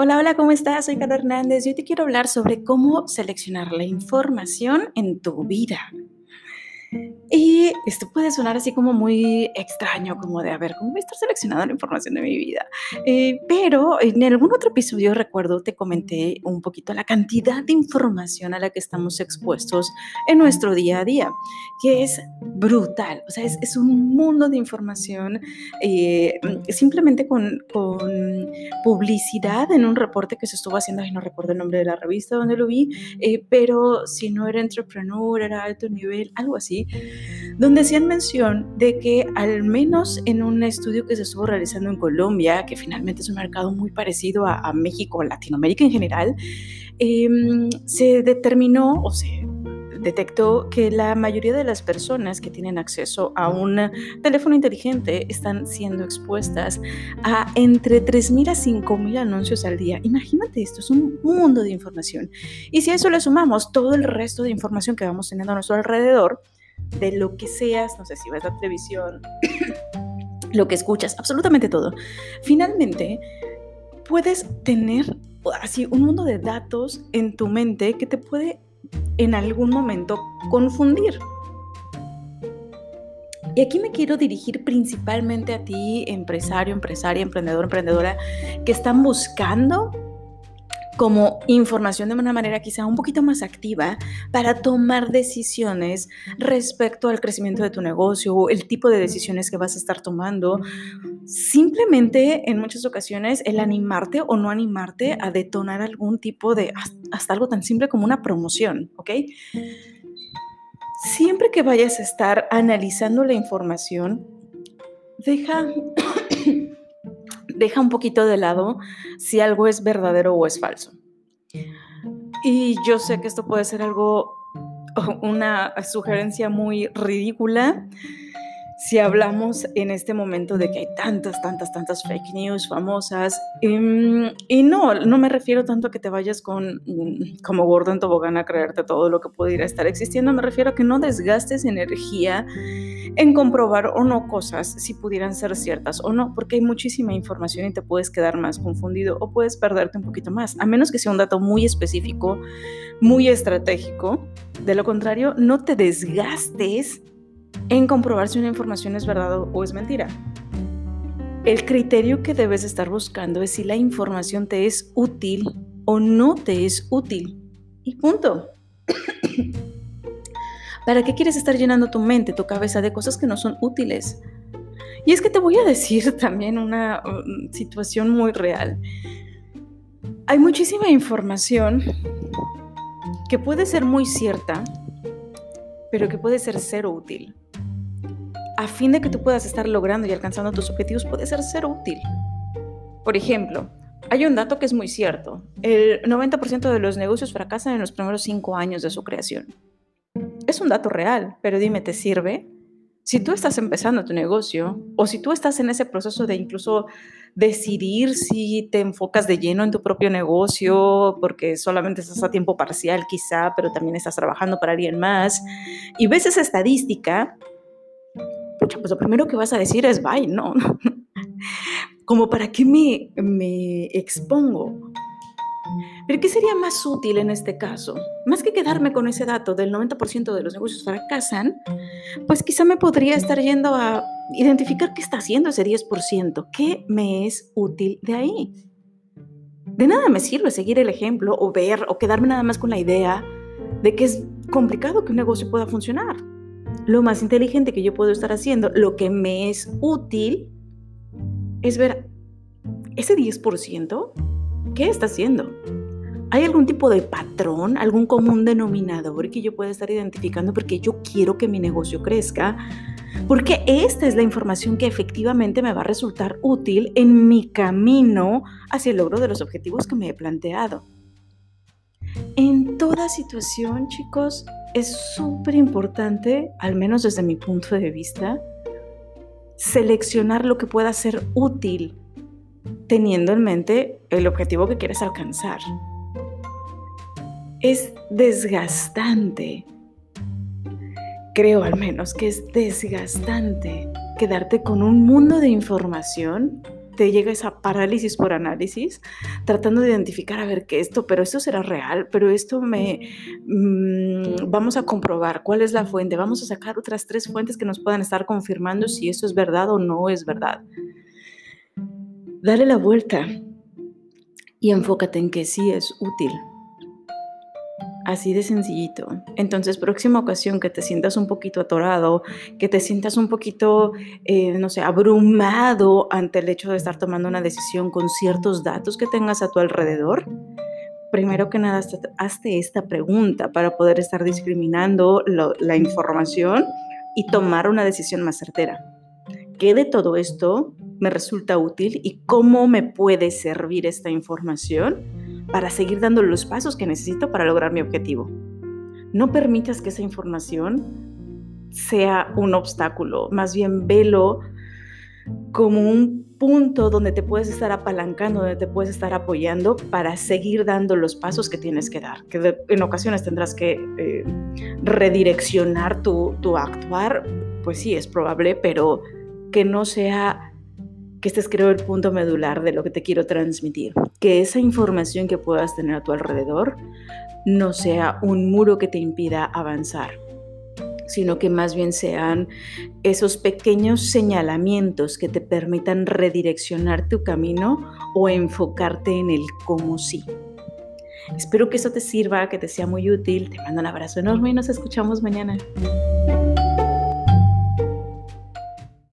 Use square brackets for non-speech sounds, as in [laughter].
Hola, hola, ¿cómo estás? Soy Carla Hernández y hoy te quiero hablar sobre cómo seleccionar la información en tu vida. Esto puede sonar así como muy extraño, como de, a ver, ¿cómo voy a estar seleccionando la información de mi vida? Eh, pero en algún otro episodio, recuerdo, te comenté un poquito la cantidad de información a la que estamos expuestos en nuestro día a día, que es brutal. O sea, es, es un mundo de información eh, simplemente con, con, publicidad en un reporte que se estuvo haciendo, y no recuerdo el nombre de la revista donde lo vi, eh, pero si no era entrepreneur, era alto nivel, algo así donde hacían mención de que al menos en un estudio que se estuvo realizando en Colombia, que finalmente es un mercado muy parecido a, México, Latinoamérica en general, em, se determinó o se detectó que la mayoría de las personas que tienen acceso a un teléfono inteligente están siendo expuestas a entre 3.000 a 5.000 anuncios al día. Imagínate esto, es un mundo de información. Y si a eso le sumamos todo el resto de información que vamos teniendo a nuestro alrededor, de lo que seas, no sé si ves la televisión, [coughs] lo que escuchas, absolutamente todo. Finalmente, puedes tener así un mundo de datos en tu mente que te puede en algún momento confundir. Y aquí me quiero dirigir principalmente a ti, empresario, empresaria, emprendedor, emprendedora, que están buscando como información de una manera quizá un poquito más activa para tomar decisiones respecto al crecimiento de tu negocio o el tipo de decisiones que vas a estar tomando. Simplemente en muchas ocasiones el animarte o no animarte a detonar algún tipo de, hasta algo tan simple como una promoción, ¿ok? Siempre que vayas a estar analizando la información, deja deja un poquito de lado si algo es verdadero o es falso. Y yo sé que esto puede ser algo, [laughs] una sugerencia muy ridícula, si hablamos en este momento de que hay tantas, tantas, tantas fake news famosas, em, y, no, no me refiero tanto a que te vayas con mm, como gordo en tobogán a creerte todo lo que pudiera estar existiendo, me refiero a que no desgastes energía en comprobar o no cosas si pudieran ser ciertas o no, porque hay muchísima información y te puedes quedar más confundido o puedes perderte un poquito más, a menos que sea un dato muy específico, muy estratégico. De lo contrario, no te desgastes en comprobar si una información es verdad o es mentira. El criterio que debes estar buscando es si la información te es útil o no te es útil. Y punto. [coughs] ¿Para qué quieres estar llenando tu mente, tu cabeza de cosas que no son útiles? Y es que te voy a [laughs] decir también una um, situación muy real. Hay muchísima información que puede ser muy cierta, pero que puede ser cero útil a fin de que tú puedas estar logrando y alcanzando tus objetivos, puede ser ser útil. Por ejemplo, hay un dato que es muy cierto. El 90% de los negocios fracasan en los primeros cinco años de su creación. Es un dato real, pero dime, ¿te sirve? Si tú estás empezando tu negocio o si tú estás en ese proceso de incluso decidir si te enfocas de lleno en tu propio negocio porque solamente estás a tiempo parcial quizá, pero también estás trabajando para alguien más y ves esa estadística, pues lo primero que vas a decir es bye, no. Como para qué me, me expongo. Pero ¿qué sería más útil en este caso? Más que quedarme con ese dato del 90% de los negocios fracasan, pues quizá me podría estar yendo a identificar qué está haciendo ese 10%, qué me es útil de ahí. De nada me sirve seguir el ejemplo o ver o quedarme nada más con la idea de que es complicado que un negocio pueda funcionar lo más inteligente que yo puedo estar haciendo, lo que me es útil, es ver ese 10%, ¿qué está haciendo? ¿Hay algún tipo de patrón, algún común denominador que yo pueda estar identificando porque yo quiero que mi negocio crezca? Porque esta es la información que efectivamente me va a resultar útil en mi camino hacia el logro de los objetivos que me he planteado. En toda situación, chicos, es súper importante, al menos desde mi punto de vista, seleccionar lo que pueda ser útil, teniendo en mente el objetivo que quieres alcanzar. Es desgastante, creo al menos que es desgastante quedarte con un mundo de información te llega esa parálisis por análisis, tratando de identificar, a ver, qué esto, pero esto será real, pero esto me... Mm, vamos a comprobar cuál es la fuente, vamos a sacar otras tres fuentes que nos puedan estar confirmando si eso es verdad o no es verdad. Dale la vuelta y enfócate en que sí es útil. Así de sencillito. Entonces, próxima ocasión que te sientas un poquito atorado, que te sientas un poquito, eh, no sé, abrumado ante el hecho de estar tomando una decisión con ciertos datos que tengas a tu alrededor, primero que nada, hazte esta pregunta para poder estar discriminando la información y tomar una decisión más certera. ¿Qué de todo esto me resulta útil y cómo me puede servir esta información? Para seguir dando los pasos que necesito para lograr mi objetivo. No permitas que esa información sea un obstáculo, más bien velo como un punto donde te puedes estar apalancando, donde te puedes estar apoyando para seguir dando los pasos que tienes que dar, que en ocasiones tendrás que eh, redireccionar tu, tu actuar, pues sí, es probable, pero que no sea que este es creo el punto medular de lo que te quiero transmitir, que esa información que puedas tener a tu alrededor no sea un muro que te impida avanzar, sino que más bien sean esos pequeños señalamientos que te permitan redireccionar tu camino o enfocarte en el cómo sí. Espero que eso te sirva, que te sea muy útil. Te mando un abrazo enorme y nos escuchamos mañana.